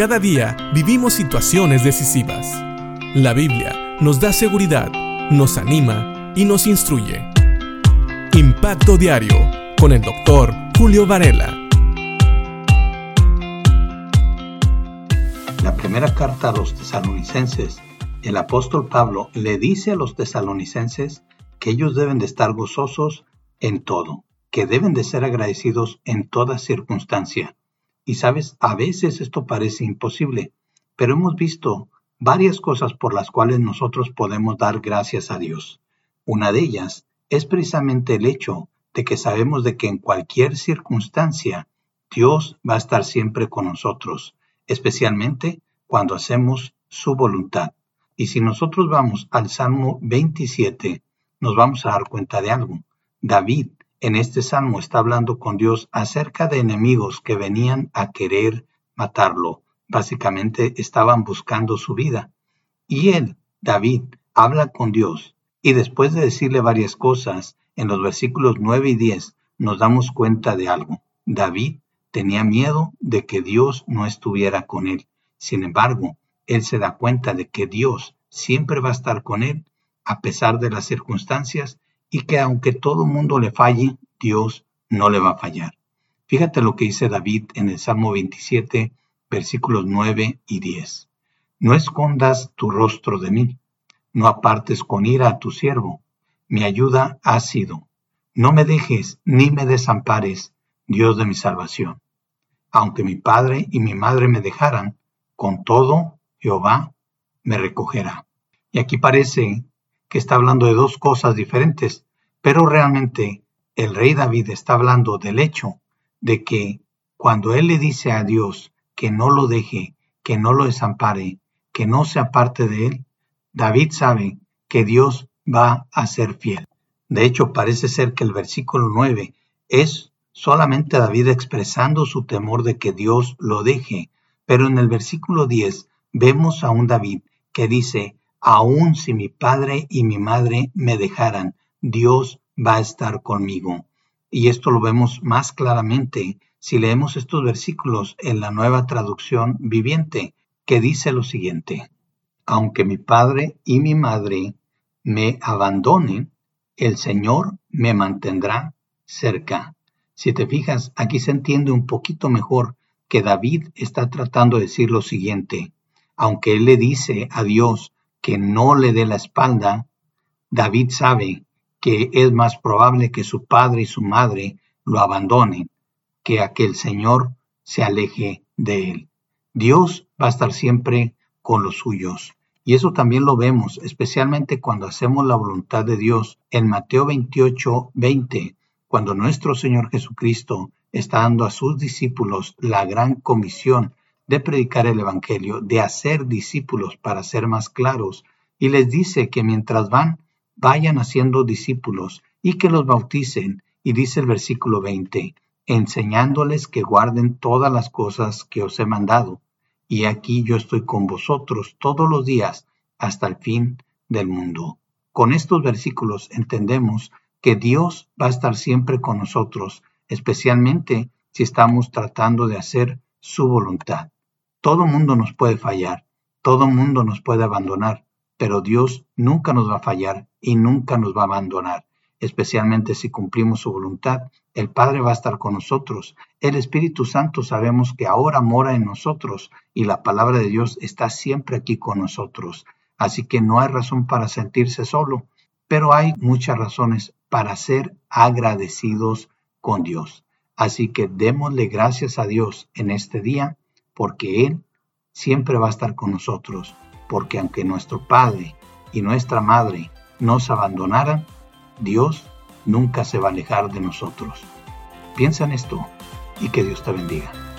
Cada día vivimos situaciones decisivas. La Biblia nos da seguridad, nos anima y nos instruye. Impacto Diario con el doctor Julio Varela. La primera carta a los tesalonicenses, el apóstol Pablo le dice a los tesalonicenses que ellos deben de estar gozosos en todo, que deben de ser agradecidos en toda circunstancia. Y sabes, a veces esto parece imposible, pero hemos visto varias cosas por las cuales nosotros podemos dar gracias a Dios. Una de ellas es precisamente el hecho de que sabemos de que en cualquier circunstancia Dios va a estar siempre con nosotros especialmente cuando hacemos su voluntad. Y si nosotros vamos al Salmo 27, nos vamos a dar cuenta de algo. David en este salmo está hablando con Dios acerca de enemigos que venían a querer matarlo. Básicamente estaban buscando su vida. Y él, David, habla con Dios. Y después de decirle varias cosas, en los versículos 9 y 10 nos damos cuenta de algo. David Tenía miedo de que Dios no estuviera con él. Sin embargo, él se da cuenta de que Dios siempre va a estar con él a pesar de las circunstancias y que aunque todo mundo le falle, Dios no le va a fallar. Fíjate lo que dice David en el Salmo 27, versículos 9 y 10. No escondas tu rostro de mí, no apartes con ira a tu siervo. Mi ayuda ha sido. No me dejes ni me desampares, Dios de mi salvación. Aunque mi padre y mi madre me dejaran, con todo Jehová me recogerá. Y aquí parece que está hablando de dos cosas diferentes, pero realmente el rey David está hablando del hecho de que cuando él le dice a Dios que no lo deje, que no lo desampare, que no se aparte de él, David sabe que Dios va a ser fiel. De hecho, parece ser que el versículo 9 es solamente David expresando su temor de que Dios lo deje, pero en el versículo 10 vemos a un David que dice, aun si mi padre y mi madre me dejaran, Dios va a estar conmigo. Y esto lo vemos más claramente si leemos estos versículos en la nueva traducción viviente, que dice lo siguiente, aunque mi padre y mi madre me abandonen, el Señor me mantendrá cerca. Si te fijas, aquí se entiende un poquito mejor que David está tratando de decir lo siguiente. Aunque él le dice a Dios que no le dé la espalda, David sabe que es más probable que su padre y su madre lo abandonen que a que el Señor se aleje de él. Dios va a estar siempre con los suyos. Y eso también lo vemos, especialmente cuando hacemos la voluntad de Dios. En Mateo 28, 20 cuando nuestro Señor Jesucristo está dando a sus discípulos la gran comisión de predicar el Evangelio, de hacer discípulos para ser más claros, y les dice que mientras van, vayan haciendo discípulos y que los bauticen, y dice el versículo 20, enseñándoles que guarden todas las cosas que os he mandado, y aquí yo estoy con vosotros todos los días hasta el fin del mundo. Con estos versículos entendemos que Dios va a estar siempre con nosotros, especialmente si estamos tratando de hacer su voluntad. Todo mundo nos puede fallar, todo mundo nos puede abandonar, pero Dios nunca nos va a fallar y nunca nos va a abandonar, especialmente si cumplimos su voluntad. El Padre va a estar con nosotros. El Espíritu Santo sabemos que ahora mora en nosotros y la palabra de Dios está siempre aquí con nosotros. Así que no hay razón para sentirse solo, pero hay muchas razones para ser agradecidos con Dios. Así que démosle gracias a Dios en este día porque Él siempre va a estar con nosotros, porque aunque nuestro Padre y nuestra Madre nos abandonaran, Dios nunca se va a alejar de nosotros. Piensa en esto y que Dios te bendiga.